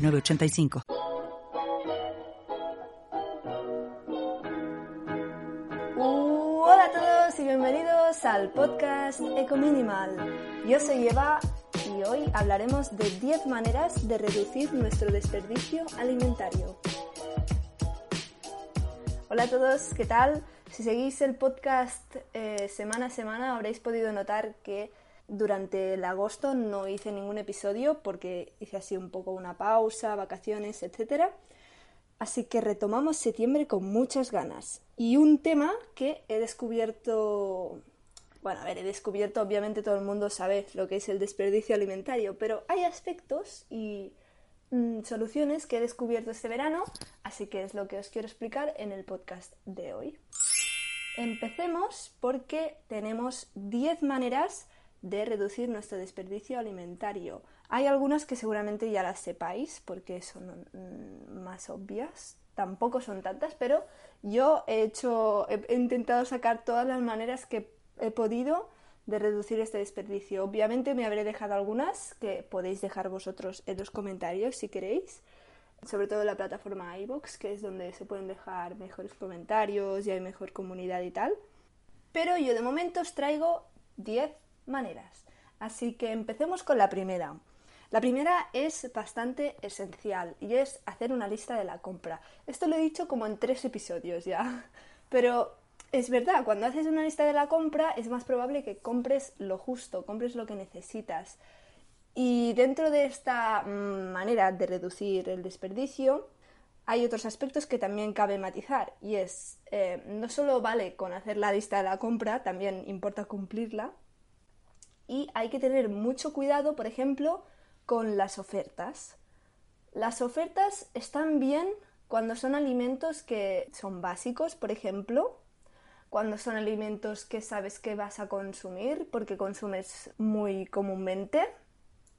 985. Hola a todos y bienvenidos al podcast Eco Minimal. Yo soy Eva y hoy hablaremos de 10 maneras de reducir nuestro desperdicio alimentario. Hola a todos, ¿qué tal? Si seguís el podcast eh, semana a semana habréis podido notar que durante el agosto no hice ningún episodio porque hice así un poco una pausa, vacaciones, etc. Así que retomamos septiembre con muchas ganas. Y un tema que he descubierto... Bueno, a ver, he descubierto, obviamente todo el mundo sabe lo que es el desperdicio alimentario, pero hay aspectos y mm, soluciones que he descubierto este verano, así que es lo que os quiero explicar en el podcast de hoy. Empecemos porque tenemos 10 maneras de reducir nuestro desperdicio alimentario. Hay algunas que seguramente ya las sepáis porque son mm, más obvias, tampoco son tantas, pero yo he hecho, he intentado sacar todas las maneras que he podido de reducir este desperdicio. Obviamente me habré dejado algunas que podéis dejar vosotros en los comentarios si queréis, sobre todo en la plataforma iBox, que es donde se pueden dejar mejores comentarios y hay mejor comunidad y tal. Pero yo de momento os traigo 10 maneras. Así que empecemos con la primera. La primera es bastante esencial y es hacer una lista de la compra. Esto lo he dicho como en tres episodios ya, pero es verdad, cuando haces una lista de la compra es más probable que compres lo justo, compres lo que necesitas. Y dentro de esta mm, manera de reducir el desperdicio, hay otros aspectos que también cabe matizar y es, eh, no solo vale con hacer la lista de la compra, también importa cumplirla y hay que tener mucho cuidado, por ejemplo, con las ofertas. Las ofertas están bien cuando son alimentos que son básicos, por ejemplo, cuando son alimentos que sabes que vas a consumir porque consumes muy comúnmente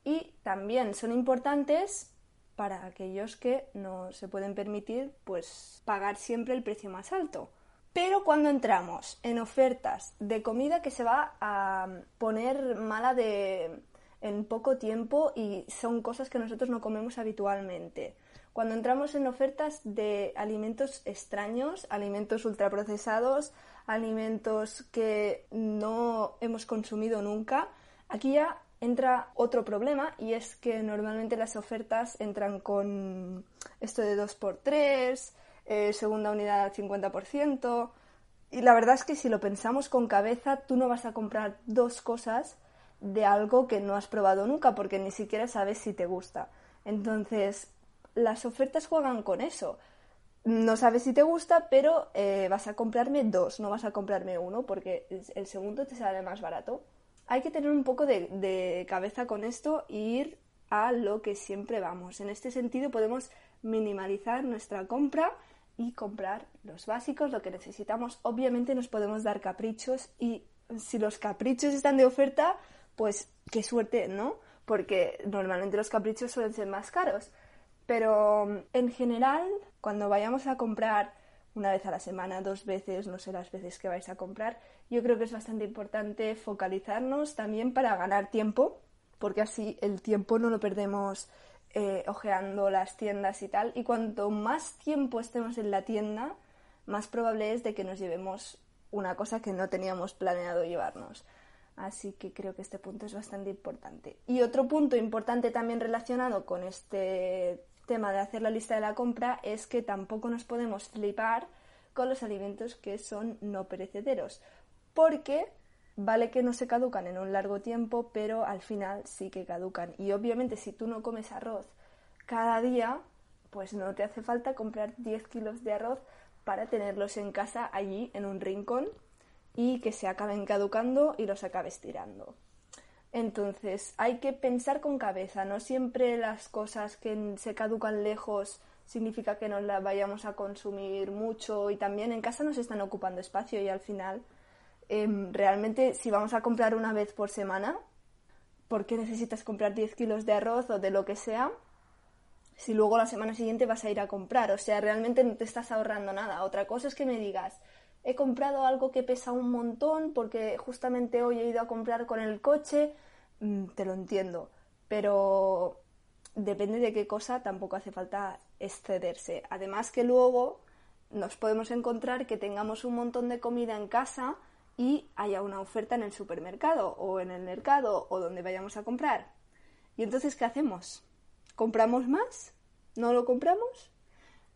y también son importantes para aquellos que no se pueden permitir pues pagar siempre el precio más alto. Pero cuando entramos en ofertas de comida que se va a poner mala de en poco tiempo y son cosas que nosotros no comemos habitualmente. Cuando entramos en ofertas de alimentos extraños, alimentos ultraprocesados, alimentos que no hemos consumido nunca, aquí ya entra otro problema y es que normalmente las ofertas entran con esto de 2x3, eh, segunda unidad al 50%. Y la verdad es que si lo pensamos con cabeza, tú no vas a comprar dos cosas de algo que no has probado nunca porque ni siquiera sabes si te gusta. Entonces, las ofertas juegan con eso. No sabes si te gusta, pero eh, vas a comprarme dos, no vas a comprarme uno porque el segundo te sale más barato. Hay que tener un poco de, de cabeza con esto e ir a lo que siempre vamos. En este sentido podemos minimalizar nuestra compra y comprar los básicos, lo que necesitamos. Obviamente nos podemos dar caprichos y si los caprichos están de oferta, pues qué suerte, ¿no? Porque normalmente los caprichos suelen ser más caros. Pero en general, cuando vayamos a comprar una vez a la semana, dos veces, no sé las veces que vais a comprar, yo creo que es bastante importante focalizarnos también para ganar tiempo, porque así el tiempo no lo perdemos eh, ojeando las tiendas y tal. Y cuanto más tiempo estemos en la tienda, más probable es de que nos llevemos una cosa que no teníamos planeado llevarnos. Así que creo que este punto es bastante importante. Y otro punto importante también relacionado con este tema de hacer la lista de la compra es que tampoco nos podemos flipar con los alimentos que son no perecederos. Porque vale que no se caducan en un largo tiempo, pero al final sí que caducan. Y obviamente si tú no comes arroz cada día, pues no te hace falta comprar 10 kilos de arroz para tenerlos en casa allí en un rincón y que se acaben caducando y los acabes tirando. Entonces, hay que pensar con cabeza, no siempre las cosas que se caducan lejos significa que nos las vayamos a consumir mucho y también en casa nos están ocupando espacio y al final em, realmente si vamos a comprar una vez por semana, ¿por qué necesitas comprar 10 kilos de arroz o de lo que sea? Si luego la semana siguiente vas a ir a comprar, o sea, realmente no te estás ahorrando nada. Otra cosa es que me digas, he comprado algo que pesa un montón porque justamente hoy he ido a comprar con el coche, mm, te lo entiendo, pero depende de qué cosa tampoco hace falta excederse. Además que luego nos podemos encontrar que tengamos un montón de comida en casa y haya una oferta en el supermercado o en el mercado o donde vayamos a comprar. ¿Y entonces qué hacemos? ¿Compramos más? ¿No lo compramos?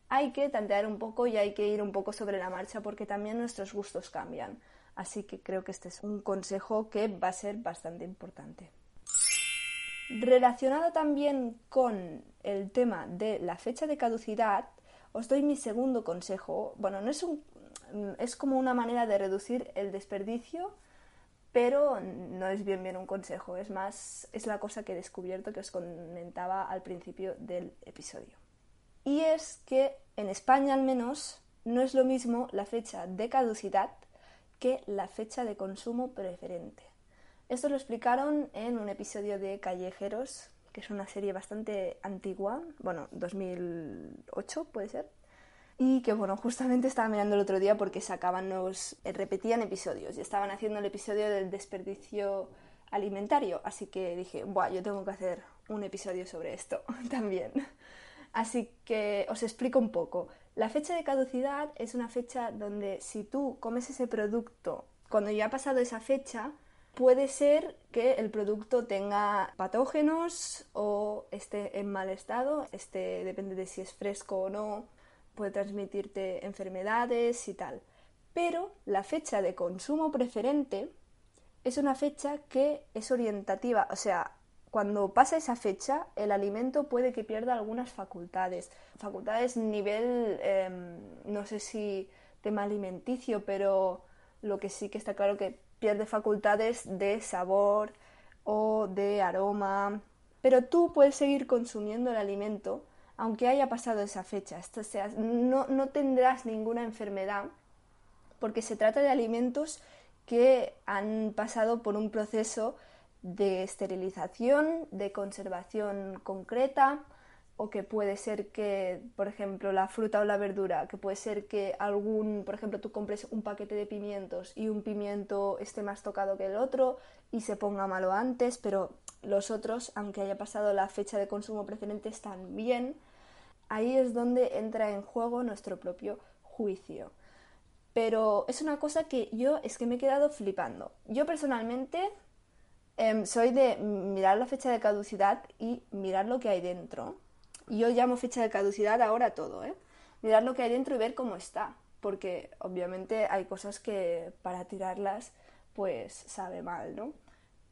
hay que tantear un poco y hay que ir un poco sobre la marcha porque también nuestros gustos cambian. Así que creo que este es un consejo que va a ser bastante importante. Relacionado también con el tema de la fecha de caducidad, os doy mi segundo consejo. Bueno, no es un es como una manera de reducir el desperdicio, pero no es bien bien un consejo, es más es la cosa que he descubierto que os comentaba al principio del episodio. Y es que en España al menos no es lo mismo la fecha de caducidad que la fecha de consumo preferente. Esto lo explicaron en un episodio de Callejeros, que es una serie bastante antigua, bueno, 2008 puede ser, y que bueno, justamente estaba mirando el otro día porque sacaban los, eh, repetían episodios y estaban haciendo el episodio del desperdicio alimentario, así que dije, buah, yo tengo que hacer un episodio sobre esto también. Así que os explico un poco. La fecha de caducidad es una fecha donde si tú comes ese producto cuando ya ha pasado esa fecha, puede ser que el producto tenga patógenos o esté en mal estado, este depende de si es fresco o no, puede transmitirte enfermedades y tal. Pero la fecha de consumo preferente es una fecha que es orientativa, o sea, cuando pasa esa fecha, el alimento puede que pierda algunas facultades. Facultades nivel, em, no sé si tema alimenticio, pero lo que sí que está claro que pierde facultades de sabor o de aroma. Pero tú puedes seguir consumiendo el alimento aunque haya pasado esa fecha. Sea, no, no tendrás ninguna enfermedad porque se trata de alimentos que han pasado por un proceso de esterilización, de conservación concreta, o que puede ser que, por ejemplo, la fruta o la verdura, que puede ser que algún, por ejemplo, tú compres un paquete de pimientos y un pimiento esté más tocado que el otro y se ponga malo antes, pero los otros, aunque haya pasado la fecha de consumo preferente, están bien. Ahí es donde entra en juego nuestro propio juicio. Pero es una cosa que yo es que me he quedado flipando. Yo personalmente Em, soy de mirar la fecha de caducidad y mirar lo que hay dentro. Yo llamo fecha de caducidad ahora todo, ¿eh? Mirar lo que hay dentro y ver cómo está. Porque obviamente hay cosas que para tirarlas pues sabe mal, ¿no?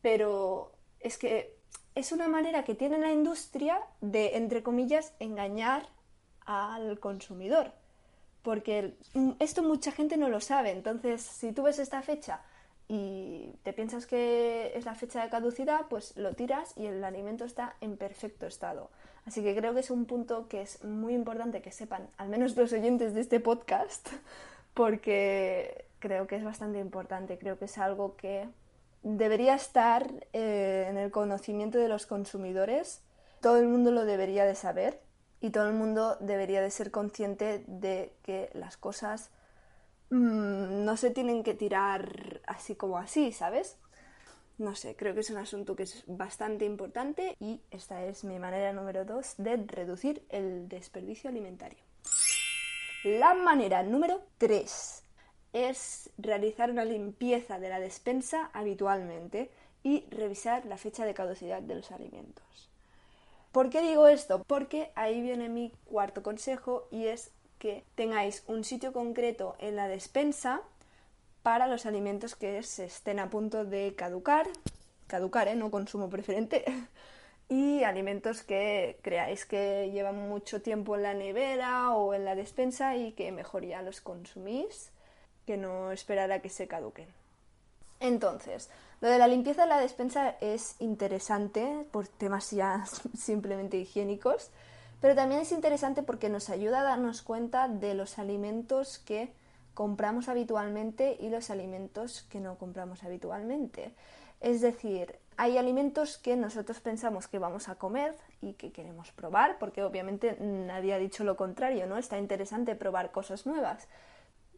Pero es que es una manera que tiene la industria de, entre comillas, engañar al consumidor. Porque esto mucha gente no lo sabe. Entonces, si tú ves esta fecha y te piensas que es la fecha de caducidad, pues lo tiras y el alimento está en perfecto estado. Así que creo que es un punto que es muy importante que sepan, al menos los oyentes de este podcast, porque creo que es bastante importante, creo que es algo que debería estar eh, en el conocimiento de los consumidores, todo el mundo lo debería de saber y todo el mundo debería de ser consciente de que las cosas Mm, no se tienen que tirar así como así, ¿sabes? No sé, creo que es un asunto que es bastante importante y esta es mi manera número dos de reducir el desperdicio alimentario. La manera número tres es realizar una limpieza de la despensa habitualmente y revisar la fecha de caducidad de los alimentos. ¿Por qué digo esto? Porque ahí viene mi cuarto consejo y es que tengáis un sitio concreto en la despensa para los alimentos que se estén a punto de caducar, caducar, ¿eh? no consumo preferente, y alimentos que creáis que llevan mucho tiempo en la nevera o en la despensa y que mejor ya los consumís que no esperar a que se caduquen. Entonces, Lo de la limpieza de la despensa es interesante por temas ya simplemente higiénicos, pero también es interesante porque nos ayuda a darnos cuenta de los alimentos que compramos habitualmente y los alimentos que no compramos habitualmente. Es decir, hay alimentos que nosotros pensamos que vamos a comer y que queremos probar, porque obviamente nadie ha dicho lo contrario, ¿no? Está interesante probar cosas nuevas.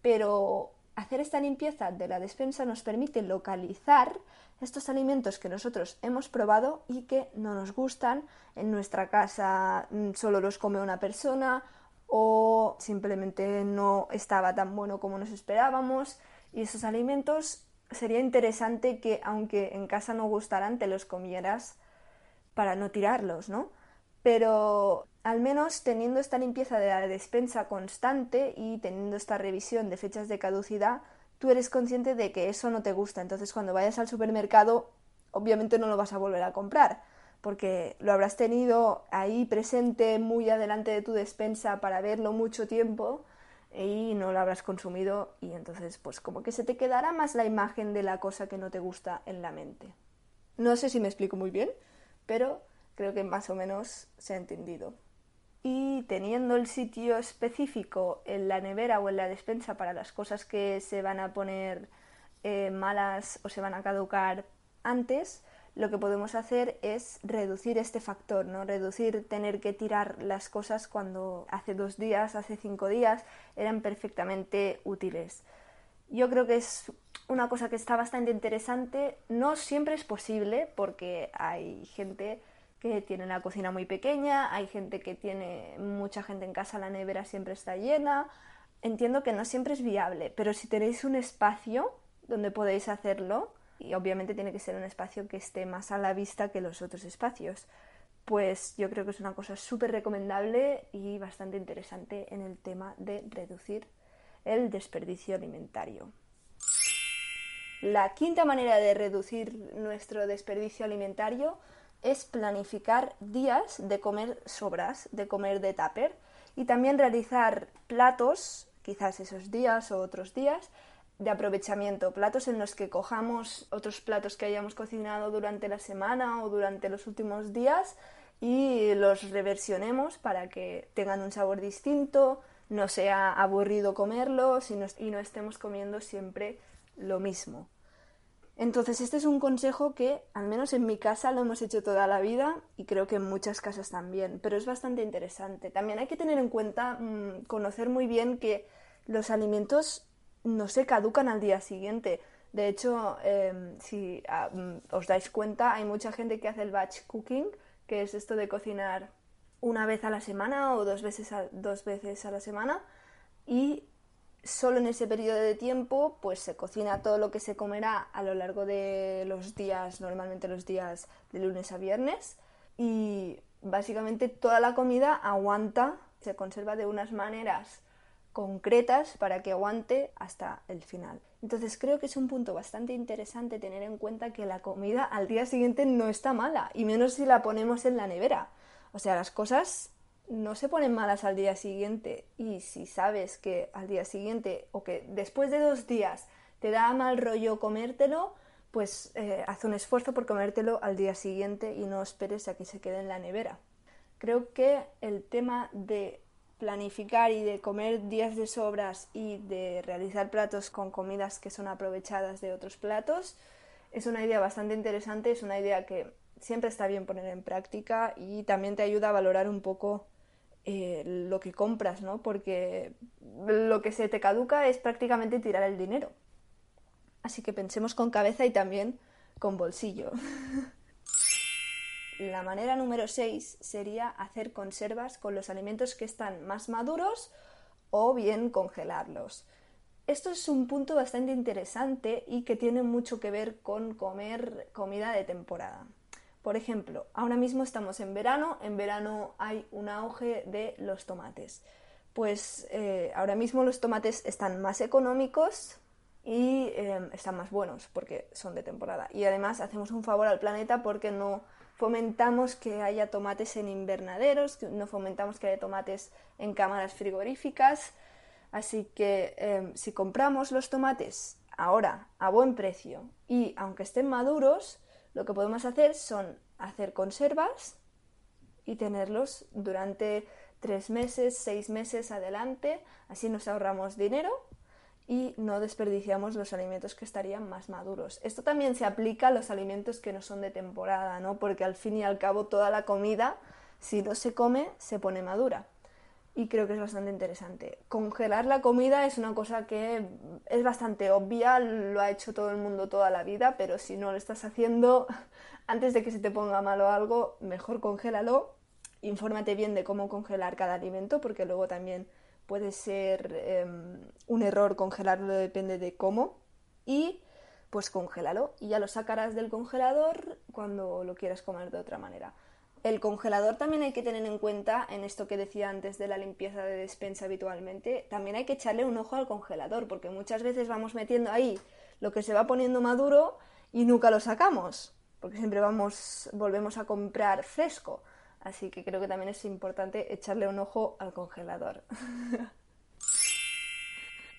Pero hacer esta limpieza de la despensa nos permite localizar estos alimentos que nosotros hemos probado y que no nos gustan. En nuestra casa mm, solo los come una persona o simplemente no estaba tan bueno como nos esperábamos. Y esos alimentos sería interesante que, aunque en casa no gustaran, te los comieras para no tirarlos, ¿no? Pero al menos teniendo esta limpieza de la despensa constante y teniendo esta revisión de fechas de caducidad, tú eres consciente de que eso no te gusta. Entonces, cuando vayas al supermercado, obviamente no lo vas a volver a comprar, porque lo habrás tenido ahí presente muy adelante de tu despensa para verlo mucho tiempo y no lo habrás consumido y entonces pues como que se te quedará más la imagen de la cosa que no te gusta en la mente. No sé si me explico muy bien, pero creo que más o menos se ha entendido. Y teniendo el sitio específico en la nevera o en la despensa para las cosas que se van a poner eh, malas o se van a caducar antes, lo que podemos hacer es reducir este factor, ¿no? Reducir tener que tirar las cosas cuando hace dos días, hace cinco días eran perfectamente útiles. Yo creo que es una cosa que está bastante interesante. No siempre es posible porque hay gente que tiene la cocina muy pequeña, hay gente que tiene mucha gente en casa, la nevera siempre está llena. Entiendo que no siempre es viable, pero si tenéis un espacio donde podéis hacerlo, y obviamente tiene que ser un espacio que esté más a la vista que los otros espacios. Pues yo creo que es una cosa súper recomendable y bastante interesante en el tema de reducir el desperdicio alimentario. La quinta manera de reducir nuestro desperdicio alimentario es planificar días de comer sobras, de comer de tupper y también realizar platos, quizás esos días o otros días, de aprovechamiento, platos en los que cojamos otros platos que hayamos cocinado durante la semana o durante los últimos días y los reversionemos para que tengan un sabor distinto, no sea aburrido comerlos y no, estemos comiendo siempre lo mismo. Entonces, este es un consejo que, al menos en mi casa, lo hemos hecho toda la vida y creo que en muchas casas también, pero es bastante interesante. También hay que tener en cuenta, mm, conocer muy bien que los alimentos no se caducan al día siguiente. De hecho, em, si ah, mm, os dais cuenta, hay mucha gente que hace el batch cooking, que es esto de cocinar una vez a la semana o dos veces a, dos veces a la semana y solo en ese periodo de tiempo pues se cocina todo lo que se comerá a lo largo de los días, normalmente los días de lunes a viernes y básicamente toda la comida aguanta, se conserva de unas maneras concretas para que aguante hasta el final. Entonces creo que es un punto bastante interesante tener en cuenta que la comida al día siguiente no está mala, y menos si la ponemos en la nevera. O sea, las cosas no se ponen malas al día siguiente y si sabes que al día siguiente o que después de dos días te da mal rollo comértelo, pues eh, haz un esfuerzo por comértelo al día siguiente y no esperes a que se quede en la nevera. Creo que el tema de planificar y de comer días de sobras y de realizar platos con comidas que son aprovechadas de otros platos es una idea bastante interesante, es una idea que siempre está bien poner en práctica y también te ayuda a valorar un poco eh, lo que compras, ¿no? Porque lo que se te caduca es prácticamente tirar el dinero. Así que pensemos con cabeza y también con bolsillo. La manera número 6 sería hacer conservas con los alimentos que están más maduros o bien congelarlos. Esto es un punto bastante interesante y que tiene mucho que ver con comer comida de temporada. Por ejemplo, ahora mismo estamos en verano, en verano hay un auge de los tomates. Pues eh, ahora mismo los tomates están más económicos y eh, están más buenos porque son de temporada. Y además hacemos un favor al planeta porque no fomentamos que haya tomates en invernaderos, no fomentamos que haya tomates en cámaras frigoríficas. Así que em, si compramos los tomates ahora a buen precio y aunque estén maduros, lo que podemos hacer son hacer conservas y tenerlos durante tres meses, seis meses adelante, así nos ahorramos dinero y no desperdiciamos los alimentos que estarían más maduros. Esto también se aplica a los alimentos que no son de temporada, ¿no? Porque al fin y al cabo toda la comida, si no se come, se pone madura. Y creo que es bastante interesante. Congelar la comida es una cosa que es bastante obvia, lo ha hecho todo el mundo toda la vida, pero si no lo estás haciendo antes de que se te ponga malo algo, mejor congélalo. Infórmate bien de cómo congelar cada alimento, porque luego también puede ser em, un error congelarlo, depende de cómo. Y pues congélalo y ya lo sacarás del congelador cuando lo quieras comer de otra manera. El congelador también hay que tener en cuenta, en esto que decía antes de la limpieza de despensa habitualmente, también hay que echarle un ojo al congelador, porque muchas veces vamos metiendo ahí lo que se va poniendo maduro y nunca lo sacamos, porque siempre vamos, volvemos a comprar fresco. Así que creo que también es importante echarle un ojo al congelador.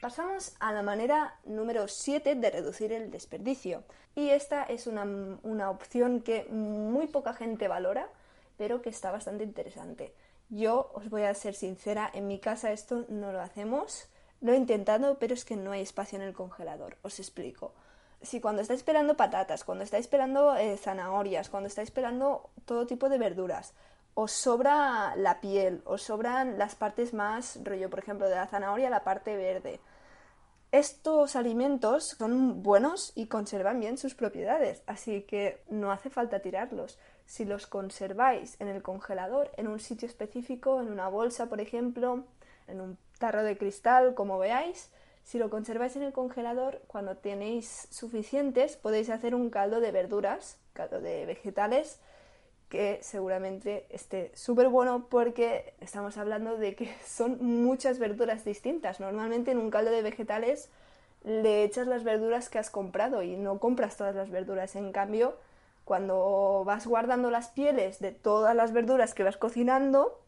Pasamos a la manera número 7 de reducir el desperdicio. Y esta es una, una, opción que muy poca gente valora, pero que está bastante interesante. Yo os voy a ser sincera, en mi casa esto no lo hacemos. Lo he intentado, pero es que no hay espacio en el congelador. Os explico. Si cuando estáis esperando patatas, cuando estáis esperando eh, zanahorias, cuando estáis esperando todo tipo de verduras, os sobra la piel, os sobran las partes más rollo, por ejemplo, de la zanahoria, la parte verde. Estos alimentos son buenos y conservan bien sus propiedades, así que no hace falta tirarlos. Si los conserváis en el congelador, en un sitio específico, en una bolsa, por ejemplo, en un tarro de cristal, como veáis, si lo conserváis en el congelador, cuando tenéis suficientes, podéis hacer un caldo de verduras, caldo de vegetales, que seguramente esté súper bueno porque estamos hablando de que son muchas verduras distintas. Normalmente en un caldo de vegetales le echas las verduras que has comprado y no compras todas las verduras. En cambio, cuando vas guardando las pieles de todas las verduras que vas cocinando,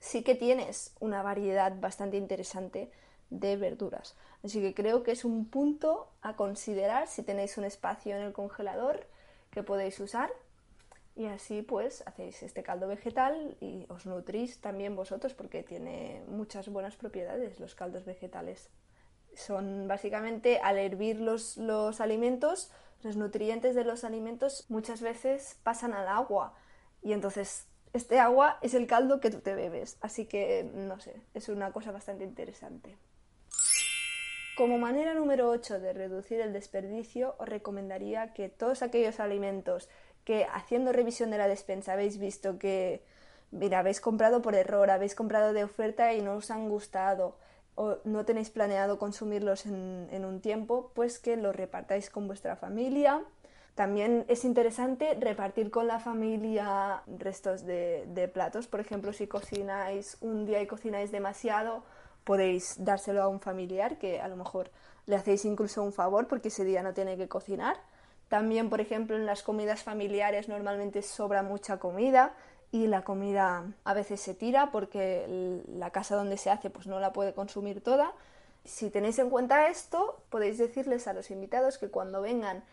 sí que tienes una variedad bastante interesante de verduras. Así que creo que es un punto a considerar si tenéis un espacio en el congelador que podéis usar y así pues hacéis este caldo vegetal y os nutrís también vosotros porque tiene muchas buenas propiedades los caldos vegetales. Son básicamente al hervir los, los alimentos, los nutrientes de los alimentos muchas veces pasan al agua y entonces este agua es el caldo que tú te bebes. Así que no sé, es una cosa bastante interesante. Como manera número 8 de reducir el desperdicio, os recomendaría que todos aquellos alimentos que haciendo revisión de la despensa habéis visto que, mira, habéis comprado por error, habéis comprado de oferta y no os han gustado o no tenéis planeado consumirlos en, un tiempo, pues que los repartáis con vuestra familia. También es interesante repartir con la familia restos de, de platos. Por ejemplo, si cocináis un día y cocináis demasiado, podéis dárselo a un familiar que a lo mejor le hacéis incluso un favor porque ese día no tiene que cocinar. También, por ejemplo, en las comidas familiares normalmente sobra mucha comida y la comida a veces se tira porque la casa donde se hace pues no la puede consumir toda. Si tenéis en cuenta esto, podéis decirles a los invitados que cuando vengan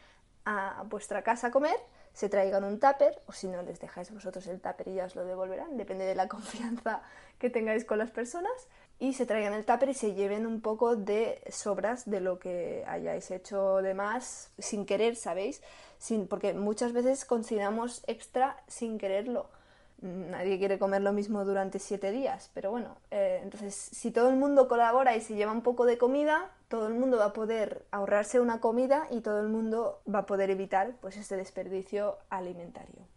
a vuestra casa a comer, se traigan un tupper, o si no les dejáis vosotros el tupper y ya os lo devolverán, depende de la confianza que tengáis con las personas, y se traigan el tupper y se lleven un poco de sobras de lo que hayáis hecho de más sin querer, ¿sabéis? Sin, porque muchas veces consideramos extra sin quererlo. Nadie quiere comer lo mismo durante siete días, pero bueno, eh, entonces si todo el mundo colabora y se lleva un poco de comida, todo el mundo va a poder ahorrarse una comida y todo el mundo va a poder evitar pues este desperdicio alimentario.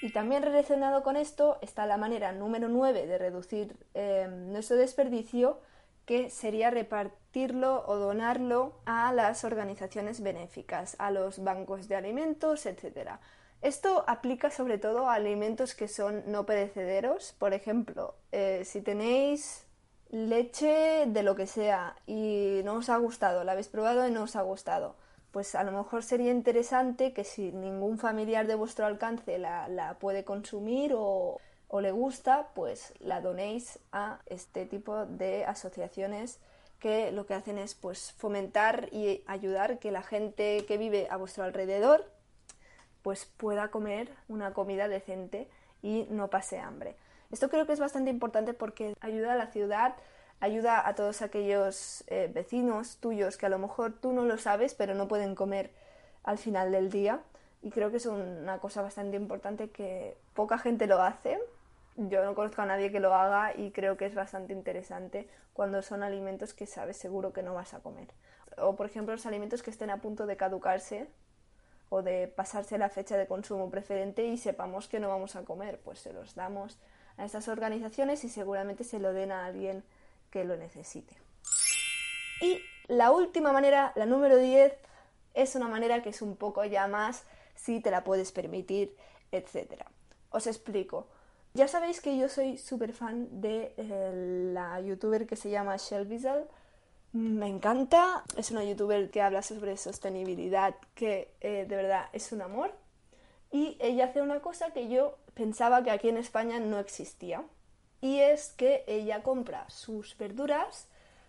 Y también relacionado con esto está la manera número 9 de reducir em, nuestro desperdicio, que sería repartirlo o donarlo a las organizaciones benéficas, a los bancos de alimentos, etc. Esto aplica sobre todo a alimentos que son no perecederos. Por ejemplo, eh, si tenéis leche de lo que sea y no os ha gustado, la habéis probado y no os ha gustado, pues a lo mejor sería interesante que si ningún familiar de vuestro alcance la, puede consumir o, le gusta, pues la donéis a este tipo de asociaciones que lo que hacen es pues fomentar y ayudar que la gente que vive a vuestro alrededor pues pueda comer una comida decente y no pase hambre. Esto creo que es bastante importante porque ayuda a la ciudad, ayuda a todos aquellos eh, vecinos tuyos que a lo mejor tú no lo sabes pero no pueden comer al final del día y creo que es una cosa bastante importante que poca gente lo hace yo no conozco a nadie que lo haga y creo que es bastante interesante cuando son alimentos que sabes seguro que no vas a comer. O por ejemplo los alimentos que estén a punto de caducarse o de pasarse la fecha de consumo preferente y sepamos que no vamos a comer, pues se los damos a estas organizaciones y seguramente se lo den a alguien que lo necesite. Y la última manera, la número 10, es una manera que es un poco ya más si te la puedes permitir, etc. Os explico. Ya sabéis que yo soy súper fan de eh, la youtuber que se llama Shelbyzel. Me encanta, es una youtuber que habla sobre sostenibilidad, que eh, de verdad es un amor. Y ella hace una cosa que yo pensaba que aquí en España no existía. Y es que ella compra sus verduras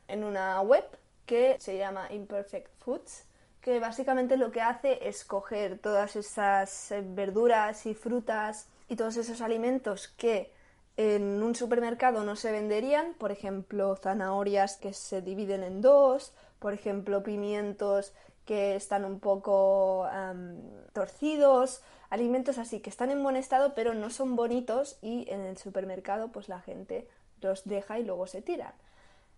en una web que se llama Imperfect Foods, que básicamente lo que hace es coger todas esas eh, verduras y frutas y todos esos alimentos que en un supermercado no se venderían, por ejemplo, zanahorias que se dividen en dos, por ejemplo, pimientos que están un poco torcidos, alimentos así que están en buen estado pero no son bonitos y en el supermercado pues la gente los deja y luego se tiran.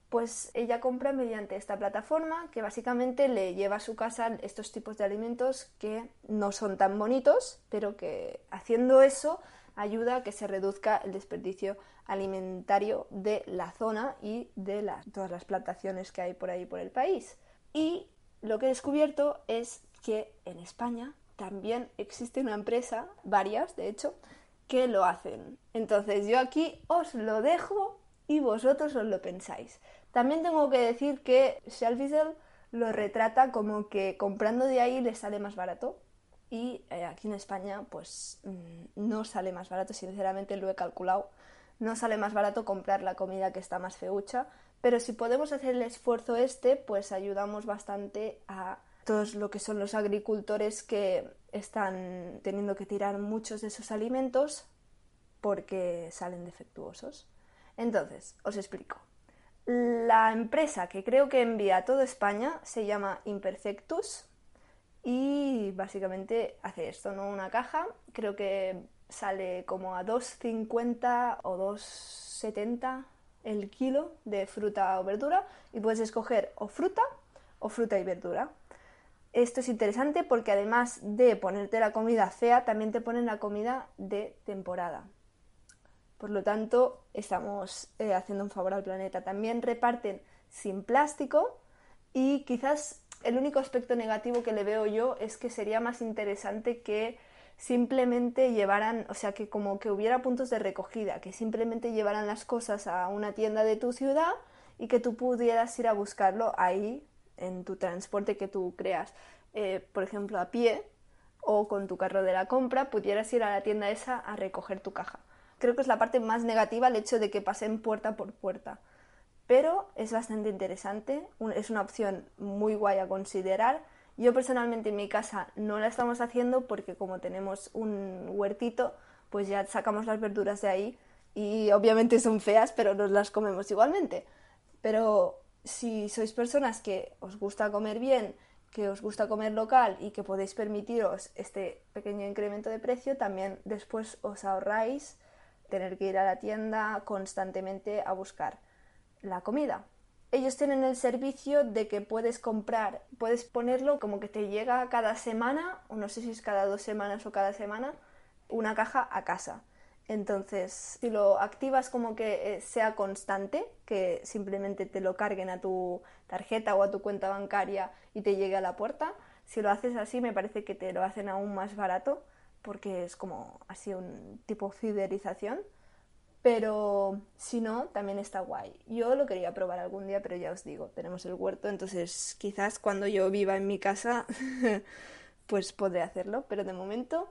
Pues ella compra mediante esta plataforma que básicamente le lleva a su casa estos tipos de alimentos que no son tan bonitos, pero que haciendo eso ayuda a que se reduzca el desperdicio alimentario de la zona y de todas las plantaciones que hay por ahí por el país. Y lo que he descubierto es que en España también existe una empresa, varias de hecho, que lo hacen. Entonces yo aquí os lo dejo y vosotros os lo pensáis. También tengo que decir que Shelfizel lo retrata como que comprando de ahí le sale más barato y eh, aquí en España pues mm, no sale más barato, sinceramente lo he calculado, no sale más barato comprar la comida que está más feucha, pero si podemos hacer el esfuerzo este, pues ayudamos bastante a todos lo que son los agricultores que están teniendo que tirar muchos de esos alimentos porque salen defectuosos. Entonces, os explico. La empresa que creo que envía a toda España se llama Imperfectus y básicamente hace esto, ¿no? Una caja, creo que sale como a 2,50 o 2,70 el kilo de fruta o verdura y puedes escoger o fruta o fruta y verdura. Esto es interesante porque además de ponerte la comida fea, también te ponen la comida de temporada. Por lo tanto, estamos eh, haciendo un favor al planeta. También reparten sin plástico y quizás el único aspecto negativo que le veo yo es que sería más interesante que simplemente llevaran, o sea, que como que hubiera puntos de recogida, que simplemente llevaran las cosas a una tienda de tu ciudad y que tú pudieras ir a buscarlo ahí en tu transporte que tú creas, eh, por ejemplo, a pie o con tu carro de la compra, pudieras ir a la tienda esa a recoger tu caja. Creo que es la parte más negativa el hecho de que pasen puerta por puerta. Pero es bastante interesante, es una opción muy guay a considerar yo personalmente en mi casa no la estamos haciendo porque como tenemos un huertito, pues ya sacamos las verduras de ahí y obviamente son feas, pero nos las comemos igualmente. Pero si sois personas que os gusta comer bien, que os gusta comer local y que podéis permitiros este pequeño incremento de precio, también después os ahorráis tener que ir a la tienda constantemente a buscar la comida ellos tienen el servicio de que puedes comprar, puedes ponerlo como que te llega cada semana, o no sé si es cada dos semanas o cada semana, una caja a casa. Entonces, si lo activas como que eh, sea constante, que simplemente te lo carguen a tu tarjeta o a tu cuenta bancaria y te llegue a la puerta, si lo haces así me parece que te lo hacen aún más barato porque es como así un tipo fidelización pero si no, también está guay. Yo lo quería probar algún día, pero ya os digo, tenemos el huerto, entonces quizás cuando yo viva en mi casa, pues podré hacerlo, pero de momento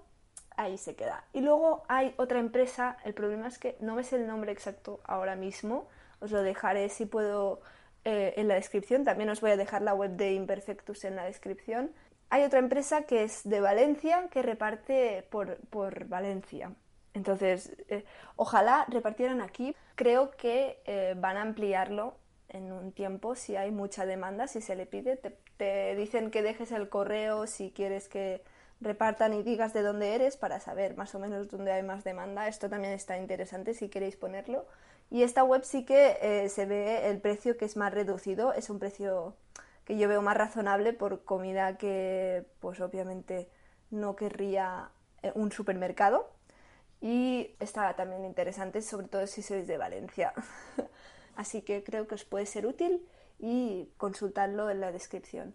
ahí se queda. Y luego hay otra empresa, el problema es que no ves el nombre exacto ahora mismo, os lo dejaré si puedo eh, en la descripción. También os voy a dejar la web de Imperfectus en la descripción. Hay otra empresa que es de Valencia que reparte por, por Valencia. Entonces, eh, ojalá repartieran aquí. Creo que eh, van a ampliarlo en un tiempo si hay mucha demanda, si se le pide. Te, dicen que dejes el correo si quieres que repartan y digas de dónde eres para saber más o menos dónde hay más demanda. Esto también está interesante si queréis ponerlo. Y esta web sí que eh, se ve el precio que es más reducido, es un precio que yo veo más razonable por comida que pues obviamente no querría un supermercado y está también interesante sobre todo si sois de Valencia. Así que creo que os puede ser útil y consultadlo en la descripción.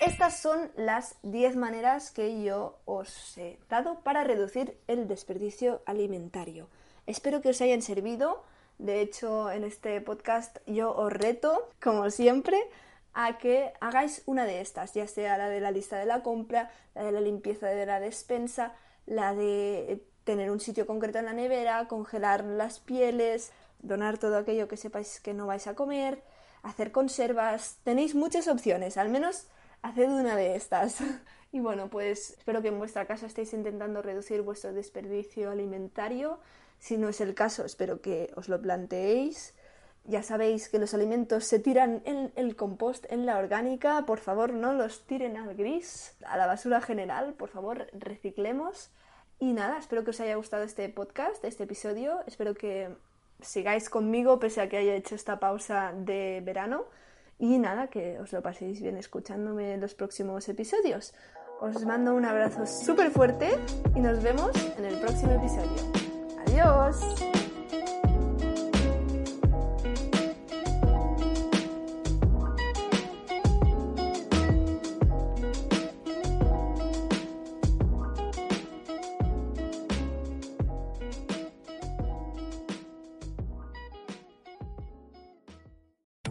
Estas son las 10 maneras que yo os he dado para reducir el desperdicio alimentario. Espero que os hayan servido. De hecho en este podcast yo os reto como siempre a que hagáis una de estas, ya sea la de la lista de la compra, la de la limpieza de la despensa, la de tener un sitio concreto en la nevera, congelar las pieles, donar todo aquello que sepáis que no vais a comer, hacer conservas. Tenéis muchas opciones, al menos haced una de estas. Y bueno, pues espero que en vuestra casa estéis intentando reducir vuestro desperdicio alimentario. Si no es el caso, espero que os lo planteéis. Ya sabéis que los alimentos se tiran en el compost, en la orgánica. Por favor, no los tiren al gris, a la basura general. Por favor, reciclemos. Y nada, espero que os haya gustado este podcast, este episodio. Espero que sigáis conmigo pese a que haya hecho esta pausa de verano. Y nada, que os lo paséis bien escuchándome en los próximos episodios. Os mando un abrazo súper fuerte y nos vemos en el próximo episodio. Adiós.